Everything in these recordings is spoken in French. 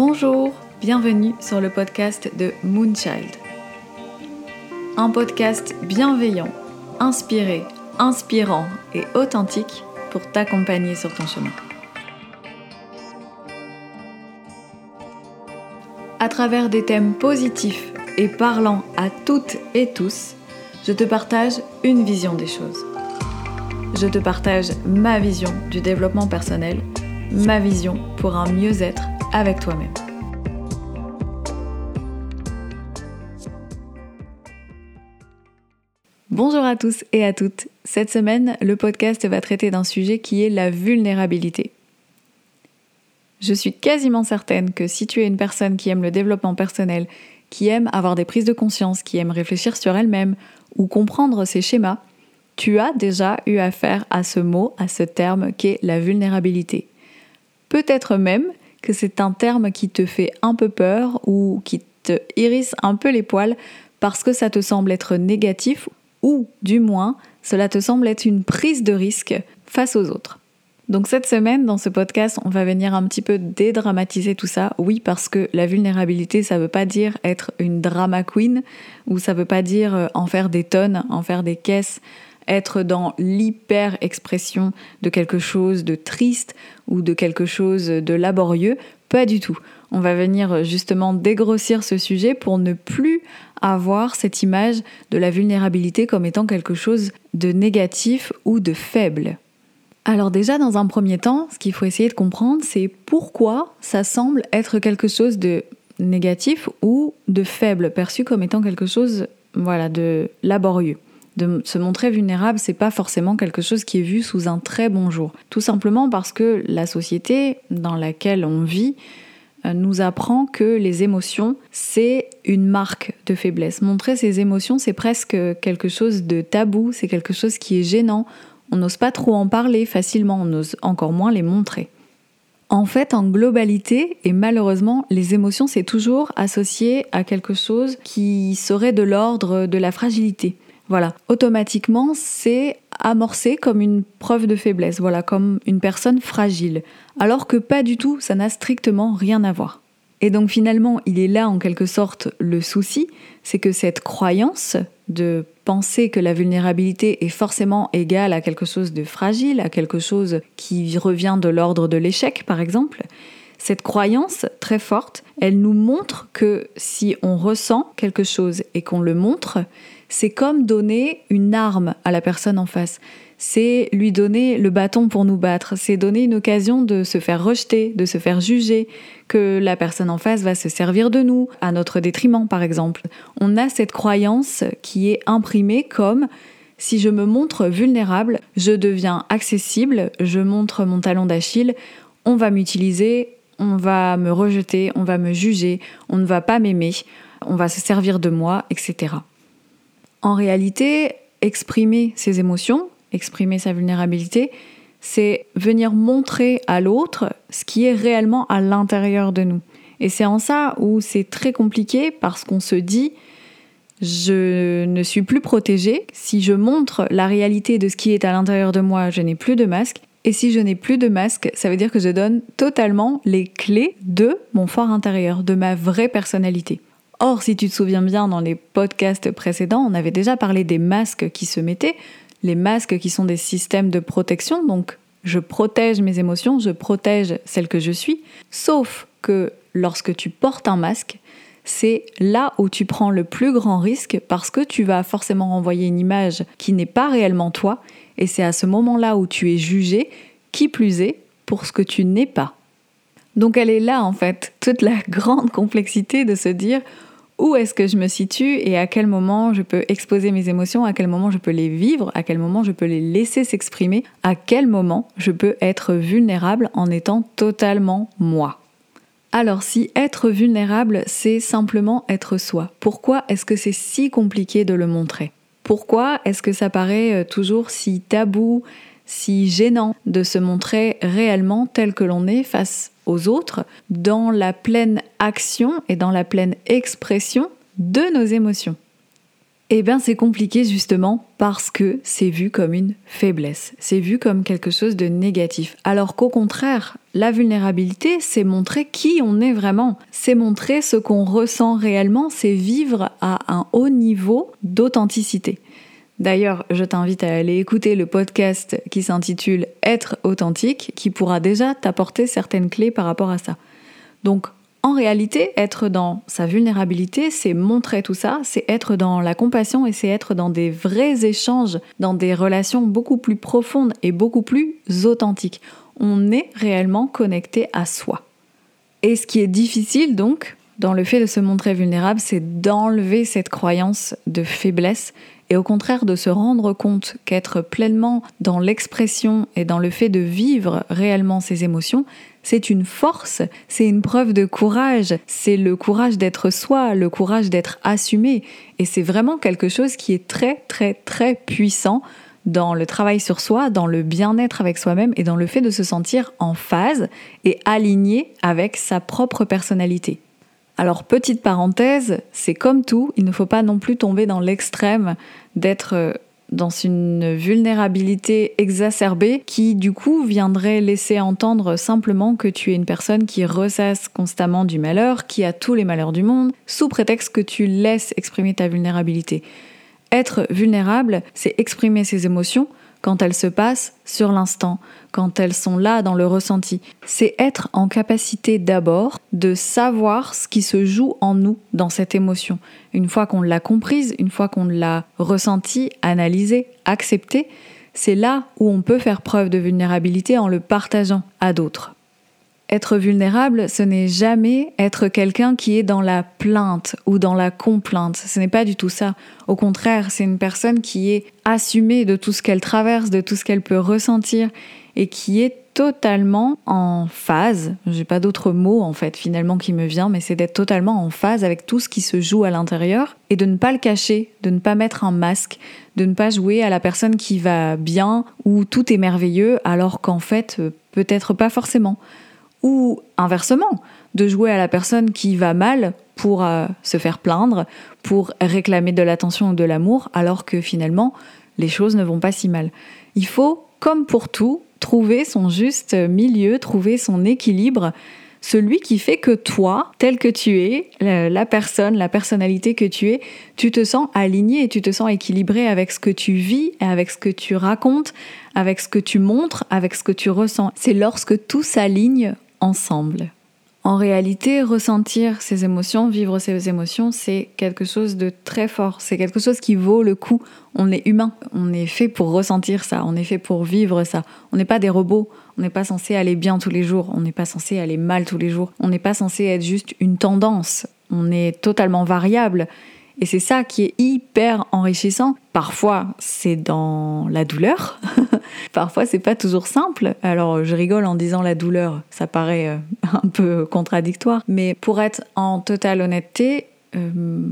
Bonjour, bienvenue sur le podcast de Moonchild. Un podcast bienveillant, inspiré, inspirant et authentique pour t'accompagner sur ton chemin. À travers des thèmes positifs et parlant à toutes et tous, je te partage une vision des choses. Je te partage ma vision du développement personnel, ma vision pour un mieux-être avec toi-même. Bonjour à tous et à toutes. Cette semaine, le podcast va traiter d'un sujet qui est la vulnérabilité. Je suis quasiment certaine que si tu es une personne qui aime le développement personnel, qui aime avoir des prises de conscience, qui aime réfléchir sur elle-même ou comprendre ses schémas, tu as déjà eu affaire à ce mot, à ce terme qu'est la vulnérabilité. Peut-être même c'est un terme qui te fait un peu peur ou qui te hérisse un peu les poils parce que ça te semble être négatif ou du moins cela te semble être une prise de risque face aux autres. Donc cette semaine, dans ce podcast, on va venir un petit peu dédramatiser tout ça. Oui, parce que la vulnérabilité, ça veut pas dire être une drama queen, ou ça veut pas dire euh, en faire des tonnes, en faire des caisses, être dans l'hyper-expression de quelque chose de triste ou de quelque chose de laborieux. Pas du tout. On va venir justement dégrossir ce sujet pour ne plus avoir cette image de la vulnérabilité comme étant quelque chose de négatif ou de faible. Alors déjà, dans un premier temps, ce qu'il faut essayer de comprendre, c'est pourquoi ça semble être quelque chose de négatif ou de faible, perçu comme étant quelque chose voilà, de laborieux de se montrer vulnérable, c'est pas forcément quelque chose qui est vu sous un très bon jour. Tout simplement parce que la société dans laquelle on vit euh, nous apprend que les émotions, c'est une marque de faiblesse. Montrer ses émotions, c'est presque quelque chose de tabou, c'est quelque chose qui est gênant. On n'ose pas trop en parler facilement, on n'ose encore moins les montrer. En fait, en globalité, et malheureusement, les émotions, c'est toujours associé à quelque chose qui serait de l'ordre de la fragilité. Voilà, automatiquement, c'est amorcé comme une preuve de faiblesse, voilà, comme une personne fragile. Alors que pas du tout, ça n'a strictement rien à voir. Et donc finalement, il est là en quelque sorte le souci, c'est que cette croyance de penser que la vulnérabilité est forcément égale à quelque chose de fragile, à quelque chose qui revient de l'ordre de l'échec par exemple, cette croyance très forte, elle nous montre que si on ressent quelque chose et qu'on le montre, c'est comme donner une arme à la personne en face. C'est lui donner le bâton pour nous battre. C'est donner une occasion de se faire rejeter, de se faire juger, que la personne en face va se servir de nous, à notre détriment par exemple. On a cette croyance qui est imprimée comme si je me montre vulnérable, je deviens accessible, je montre mon talon d'Achille, on va m'utiliser, on va me rejeter, on va me juger, on ne va pas m'aimer, on va se servir de moi, etc. En réalité, exprimer ses émotions, exprimer sa vulnérabilité, c'est venir montrer à l'autre ce qui est réellement à l'intérieur de nous. Et c'est en ça où c'est très compliqué parce qu'on se dit je ne suis plus protégée. Si je montre la réalité de ce qui est à l'intérieur de moi, je n'ai plus de masque. Et si je n'ai plus de masque, ça veut dire que je donne totalement les clés de mon fort intérieur, de ma vraie personnalité. Or, si tu te souviens bien, dans les podcasts précédents, on avait déjà parlé des masques qui se mettaient, les masques qui sont des systèmes de protection, donc je protège mes émotions, je protège celle que je suis, sauf que lorsque tu portes un masque, c'est là où tu prends le plus grand risque parce que tu vas forcément renvoyer une image qui n'est pas réellement toi, et c'est à ce moment-là où tu es jugé, qui plus est, pour ce que tu n'es pas. Donc elle est là en fait, toute la grande complexité de se dire où est-ce que je me situe et à quel moment je peux exposer mes émotions, à quel moment je peux les vivre, à quel moment je peux les laisser s'exprimer, à quel moment je peux être vulnérable en étant totalement moi. Alors si être vulnérable, c'est simplement être soi, pourquoi est-ce que c'est si compliqué de le montrer? Pourquoi est-ce que ça paraît euh, toujours si tabou, si gênant de se montrer réellement tel que l'on est face aux autres dans la pleine action et dans la pleine expression de nos émotions. Eh bien, c'est compliqué justement parce que c'est vu comme une faiblesse, c'est vu comme quelque chose de négatif. Alors qu'au contraire, la vulnérabilité, c'est montrer qui on est vraiment, c'est montrer ce qu'on ressent réellement, c'est vivre à un haut niveau d'authenticité. D'ailleurs, je t'invite à aller écouter le podcast qui s'intitule Être authentique, qui pourra déjà t'apporter certaines clés par rapport à ça. Donc, en réalité, être dans sa vulnérabilité, c'est montrer tout ça, c'est être dans la compassion et c'est être dans des vrais échanges, dans des relations beaucoup plus profondes et beaucoup plus authentiques. On est réellement connecté à soi. Et ce qui est difficile donc, dans le fait de se montrer vulnérable, c'est d'enlever cette croyance de faiblesse et au contraire de se rendre compte qu'être pleinement dans l'expression et dans le fait de vivre réellement ses émotions, c'est une force, c'est une preuve de courage, c'est le courage d'être soi, le courage d'être assumé, et c'est vraiment quelque chose qui est très très très puissant dans le travail sur soi, dans le bien-être avec soi-même et dans le fait de se sentir en phase et aligné avec sa propre personnalité. Alors petite parenthèse, c'est comme tout, il ne faut pas non plus tomber dans l'extrême d'être euh, dans une vulnérabilité exacerbée qui du coup viendrait laisser entendre simplement que tu es une personne qui ressasse constamment du malheur, qui a tous les malheurs du monde, sous prétexte que tu laisses exprimer ta vulnérabilité. Être vulnérable, c'est exprimer ses émotions quand elles se passent sur l'instant, quand elles sont là dans le ressenti. C'est être en capacité d'abord de savoir ce qui se joue en nous dans cette émotion. Une fois qu'on l'a comprise, une fois qu'on l'a ressentie, analysée, acceptée, c'est là où on peut faire preuve de vulnérabilité en le partageant à d'autres. Être vulnérable, ce n'est jamais être quelqu'un qui est dans la plainte ou dans la complainte. Ce n'est pas du tout ça. Au contraire, c'est une personne qui est assumée de tout ce qu'elle traverse, de tout ce qu'elle peut ressentir et qui est totalement en phase. J'ai pas d'autre mot en fait finalement qui me vient, mais c'est d'être totalement en phase avec tout ce qui se joue à l'intérieur et de ne pas le cacher, de ne pas mettre un masque, de ne pas jouer à la personne qui va bien ou tout est merveilleux alors qu'en fait euh, peut-être pas forcément ou inversement, de jouer à la personne qui va mal pour euh, se faire plaindre, pour réclamer de l'attention ou de l'amour, alors que finalement, les choses ne vont pas si mal. Il faut, comme pour tout, trouver son juste milieu, trouver son équilibre, celui qui fait que toi, tel que tu es, la personne, la personnalité que tu es, tu te sens aligné et tu te sens équilibré avec ce que tu vis, avec ce que tu racontes, avec ce que tu montres, avec ce que tu ressens. C'est lorsque tout s'aligne ensemble. En réalité, ressentir ses émotions, vivre ses émotions, c'est quelque chose de très fort, c'est quelque chose qui vaut le coup. On est humain, on est fait pour ressentir ça, on est fait pour vivre ça. On n'est pas des robots, on n'est pas censé aller bien tous les jours, on n'est pas censé aller mal tous les jours, on n'est pas censé être juste une tendance, on est totalement variable et c'est ça qui est hyper enrichissant. Parfois, c'est dans la douleur. Parfois, c'est pas toujours simple. Alors, je rigole en disant la douleur, ça paraît euh, un peu contradictoire. Mais pour être en totale honnêteté, euh,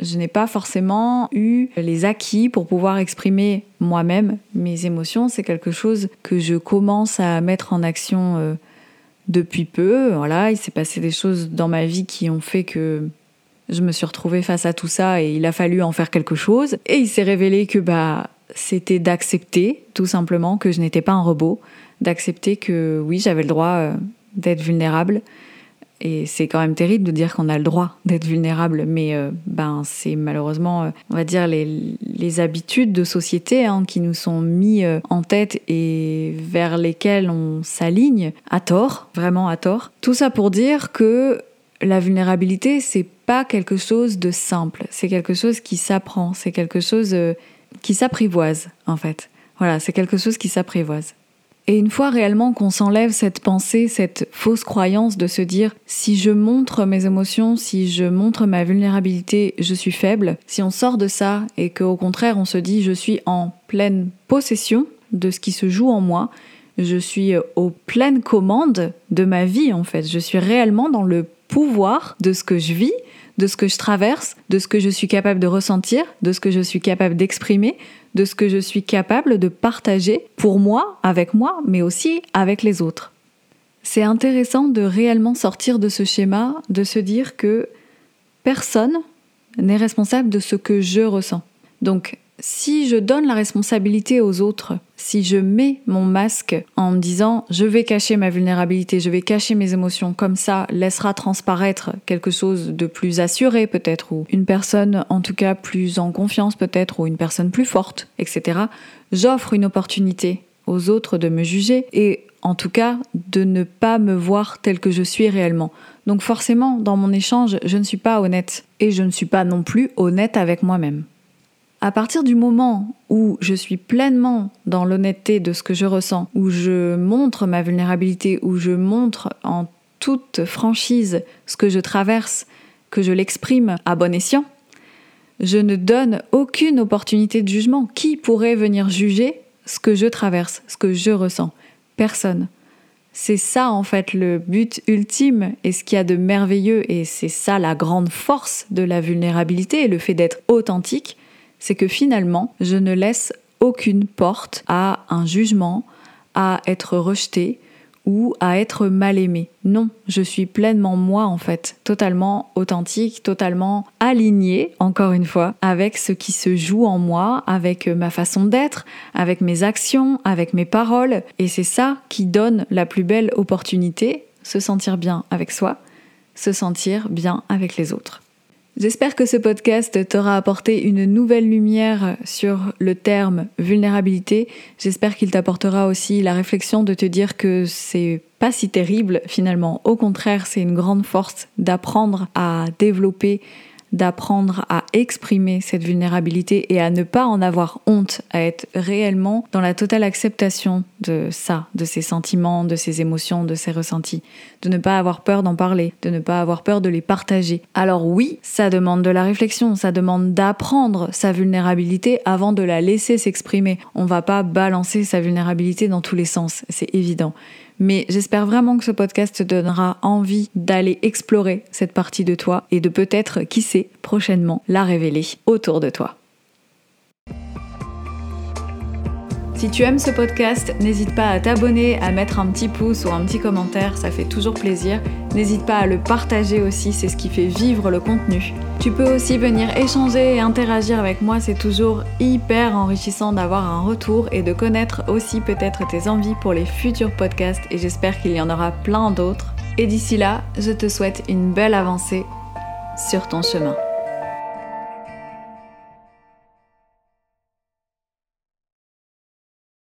je n'ai pas forcément eu les acquis pour pouvoir exprimer moi-même mes émotions. C'est quelque chose que je commence à mettre en action euh, depuis peu. Voilà, il s'est passé des choses dans ma vie qui ont fait que je me suis retrouvée face à tout ça et il a fallu en faire quelque chose. Et il s'est révélé que bah c'était d'accepter tout simplement que je n'étais pas un robot, d'accepter que oui j'avais le droit euh, d'être vulnérable. Et c'est quand même terrible de dire qu'on a le droit d'être vulnérable, mais euh, ben c'est malheureusement, euh, on va dire, les, les habitudes de société hein, qui nous sont mis en tête et vers lesquelles on s'aligne à tort, vraiment à tort. Tout ça pour dire que la vulnérabilité, c'est pas quelque chose de simple, c'est quelque chose qui s'apprend, c'est quelque chose euh, qui s'apprivoise en fait. Voilà, c'est quelque chose qui s'apprivoise. Et une fois réellement qu'on s'enlève cette pensée, cette fausse croyance de se dire si je montre mes émotions, si je montre ma vulnérabilité, je suis faible, si on sort de ça et qu'au contraire on se dit je suis en pleine possession de ce qui se joue en moi, je suis aux pleines commandes de ma vie en fait, je suis réellement dans le pouvoir de ce que je vis, de ce que je traverse, de ce que je suis capable de ressentir, de ce que je suis capable d'exprimer, de ce que je suis capable de partager pour moi, avec moi, mais aussi avec les autres. C'est intéressant de réellement sortir de ce schéma, de se dire que personne n'est responsable de ce que je ressens. Donc, si je donne la responsabilité aux autres, si je mets mon masque en me disant je vais cacher ma vulnérabilité, je vais cacher mes émotions, comme ça laissera transparaître quelque chose de plus assuré peut-être, ou une personne en tout cas plus en confiance peut-être, ou une personne plus forte, etc., j'offre une opportunité aux autres de me juger et en tout cas de ne pas me voir tel que je suis réellement. Donc forcément, dans mon échange, je ne suis pas honnête et je ne suis pas non plus honnête avec moi-même. À partir du moment où je suis pleinement dans l'honnêteté de ce que je ressens, où je montre ma vulnérabilité, où je montre en toute franchise ce que je traverse, que je l'exprime à bon escient, je ne donne aucune opportunité de jugement. Qui pourrait venir juger ce que je traverse, ce que je ressens? Personne. C'est ça en fait le but ultime et ce qu'il y a de merveilleux et c'est ça la grande force de la vulnérabilité et le fait d'être authentique, c'est que finalement je ne laisse aucune porte à un jugement, à être rejeté, ou à être mal aimé. Non, je suis pleinement moi en fait, totalement authentique, totalement alignée, encore une fois, avec ce qui se joue en moi, avec ma façon d'être, avec mes actions, avec mes paroles. Et c'est ça qui donne la plus belle opportunité, se sentir bien avec soi, se sentir bien avec les autres. J'espère que ce podcast t'aura apporté une nouvelle lumière sur le terme vulnérabilité. J'espère qu'il t'apportera aussi la réflexion de te dire que c'est pas si terrible finalement. Au contraire, c'est une grande force d'apprendre à développer d'apprendre à exprimer cette vulnérabilité et à ne pas en avoir honte, à être réellement dans la totale acceptation de ça, de ses sentiments, de ses émotions, de ses ressentis, de ne pas avoir peur d'en parler, de ne pas avoir peur de les partager. Alors oui, ça demande de la réflexion, ça demande d'apprendre sa vulnérabilité avant de la laisser s'exprimer. On va pas balancer sa vulnérabilité dans tous les sens, c'est évident. Mais j'espère vraiment que ce podcast te donnera envie d'aller explorer cette partie de toi et de peut-être, qui sait, prochainement la révéler autour de toi. Si tu aimes ce podcast, n'hésite pas à t'abonner, à mettre un petit pouce ou un petit commentaire, ça fait toujours plaisir. N'hésite pas à le partager aussi, c'est ce qui fait vivre le contenu. Tu peux aussi venir échanger et interagir avec moi, c'est toujours hyper enrichissant d'avoir un retour et de connaître aussi peut-être tes envies pour les futurs podcasts et j'espère qu'il y en aura plein d'autres. Et d'ici là, je te souhaite une belle avancée sur ton chemin.